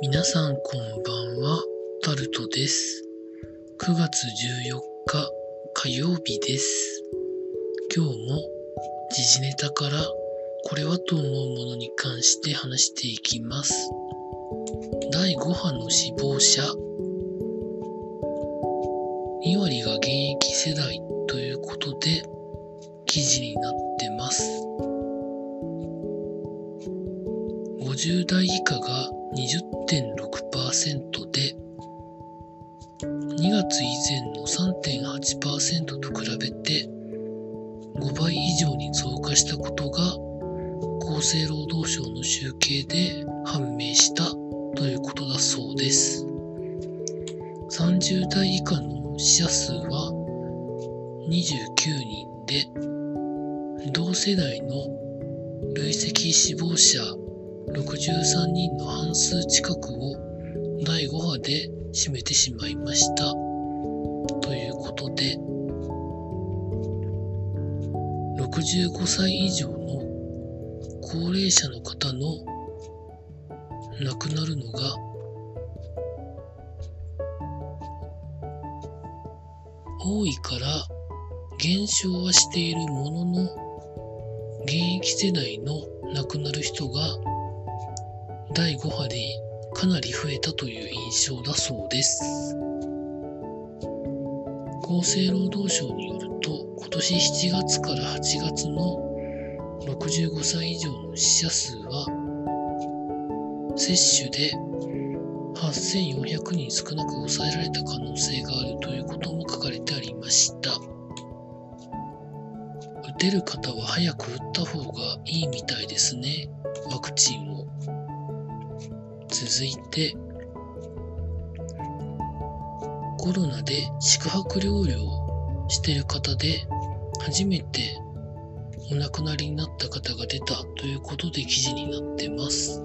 皆さんこんばんは、タルトです。9月14日火曜日です。今日も時事ネタからこれはと思うものに関して話していきます。第5波の死亡者2割が現役世代ということで記事になってます。50代以下が20.6%で2月以前の3.8%と比べて5倍以上に増加したことが厚生労働省の集計で判明したということだそうです。30代以下の死者数は29人で同世代の累積死亡者63人の半数近くを第5波で占めてしまいました。ということで、65歳以上の高齢者の方の亡くなるのが多いから減少はしているものの現役世代の亡くなる人が第5波でかなり増えたという印象だそうです。厚生労働省によると、今年7月から8月の65歳以上の死者数は、接種で8400人少なく抑えられた可能性があるということも書かれてありました。打てる方は早く打った方がいいみたいですね、ワクチンを。続いて、コロナで宿泊療養してる方で初めてお亡くなりになった方が出たということで記事になってます。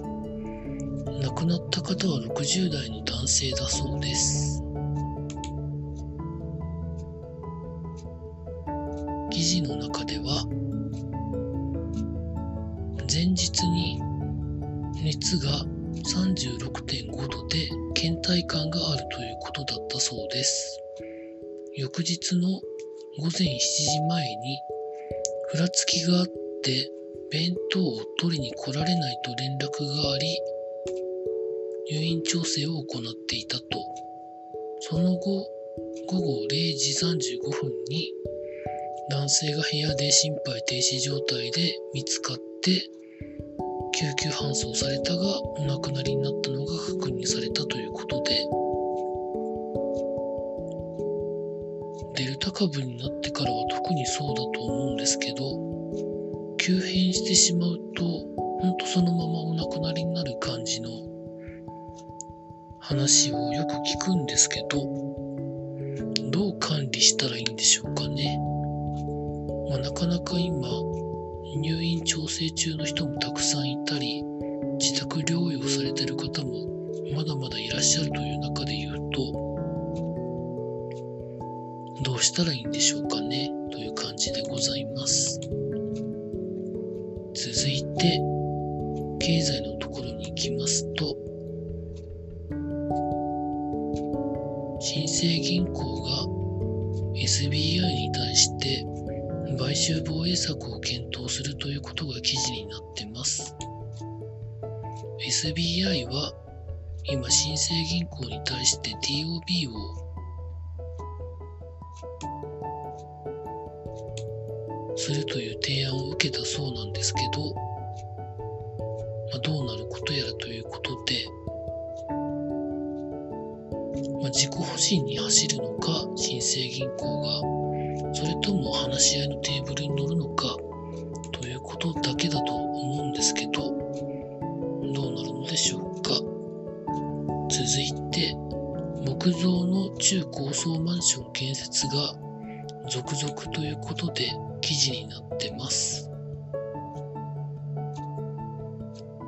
亡くなった方は60代の男性だそうです。記事の中では前日に熱が36.5度で倦怠感があるということだったそうです。翌日の午前7時前にふらつきがあって弁当を取りに来られないと連絡があり入院調整を行っていたと。その後午後0時35分に男性が部屋で心肺停止状態で見つかって救急搬送されたがお亡くなりになったのが確認されたということでデルタ株になってからは特にそうだと思うんですけど急変してしまうとほんとそのままお亡くなりになる感じの話をよく聞くんですけどどう管理したらいいんでしょうかね、まあ、なかなか今入院調整中の人もたくさんいたり、自宅療養されてる方もまだまだいらっしゃるという中で言うと、どうしたらいいんでしょうかね、という感じでございます。続いて、経済のところに行きますと、新生銀行が SBI に対して買収防衛策を検討するということが記事になってます。SBI は今新生銀行に対して TOB をするという提案を受けたそうなんですけど、まあ、どうなることやらということで、まあ、自己保身に走るのか新生銀行がそれとも話し合いのテーブルに乗るのかことだけだと思うんですけど、どうなるのでしょうか。続いて、木造の中高層マンション建設が続々ということで記事になってます。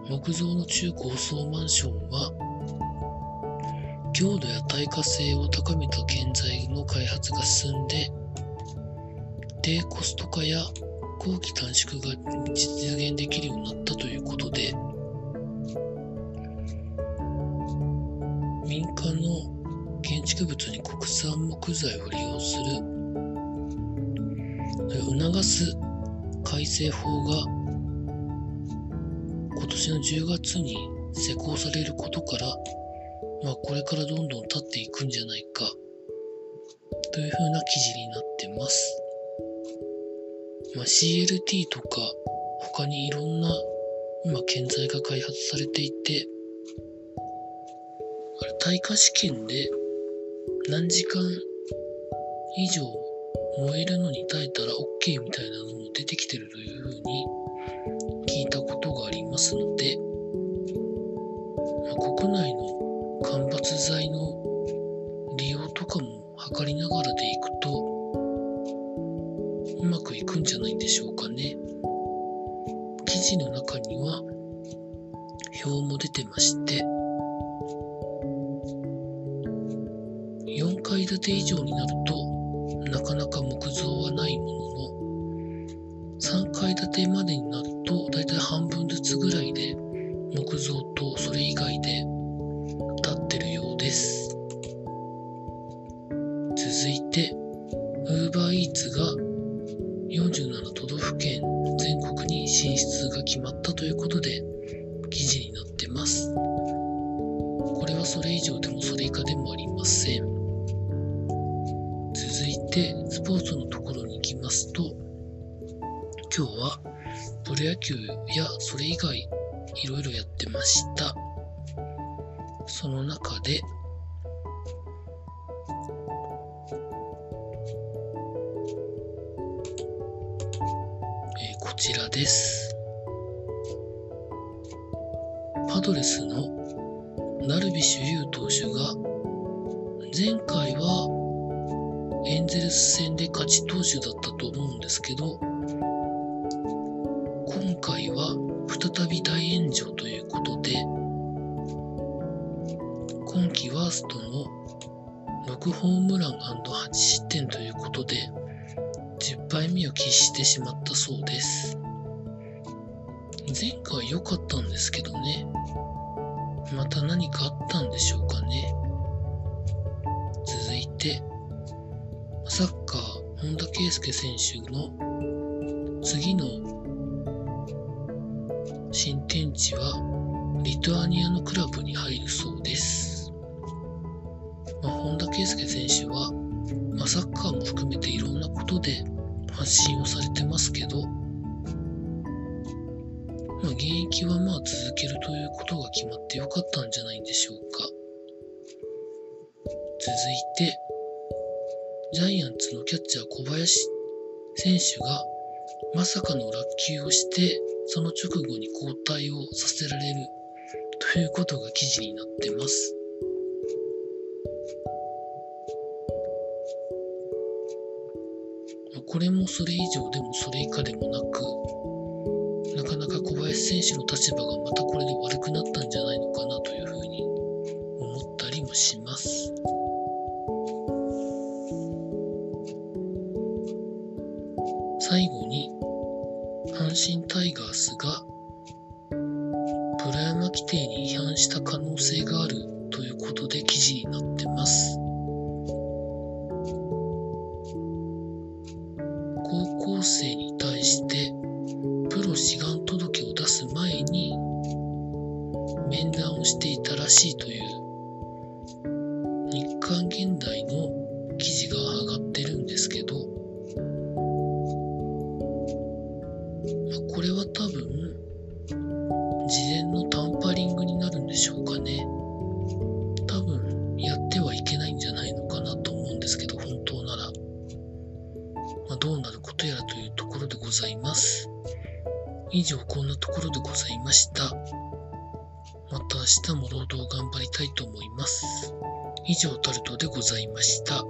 木造の中高層マンションは強度や耐火性を高めた建材の開発が進んで低コスト化や工期短縮が実現できるようになったということで民間の建築物に国産木材を利用する促す改正法が今年の10月に施行されることから、まあ、これからどんどん経っていくんじゃないかというふうな記事になってます。まあ、CLT とか他にいろんな今建材が開発されていて、あれ耐火試験で何時間以上燃えるのに耐えたら OK みたいなのも出てきてるというふうに聞いたことがありますので、まあ、国内の間伐材の利用とかも測りながらでいくと建て以上になるとなかなか木造はないものの、3階建てまでになるとだいたい半分ずつぐらいで木造とそれ以外で立ってるようです。続いて、UberEats が47都道府県全国に進出が決まったということで記事になってます。これはそれ以上でもそれ以下でもありません。続いてスポーツのところに行きますと今日はプロ野球やそれ以外いろいろやってました。その中でこちらです。パドレスのダルビッシュ有投手が前回はエンゼルス戦で勝ち投手だったと思うんですけど今回は再び大炎上ということで今季ワーストの6ホームラン &8 失点ということで10敗目を喫してしまったそうです。前回良かったんですけどね。また何かあったんでしょうかね。サッカー、本田圭佑選手の次の新天地はリトアニアのクラブに入るそうです。まあ、本田圭佑選手は、まあ、サッカーも含めていろんなことで発信をされてますけど、まあ、現役はまあ続けるということが決まってよかったんじゃないんでしょうか。続いて、ジャイアンツのキャッチャー小林選手がまさかの落球をして、その直後に交代をさせられるということが記事になってます。これもそれ以上でもそれ以下でもなく、なかなか小林選手の立場がまたこれで悪くなったんじゃないのかなというふうに思ったりもします。最後に、阪神タイガースがプロ山規定に違反した可能性があるということで記事になってます。高校生に対してプロ志願届を出す前に面談をしていたらしいという日刊現代の記事が上がってるんですけど、まあ、どうなることやらというところでございます。以上こんなところでございました。また明日も労働頑張りたいと思います。以上タルトでございました。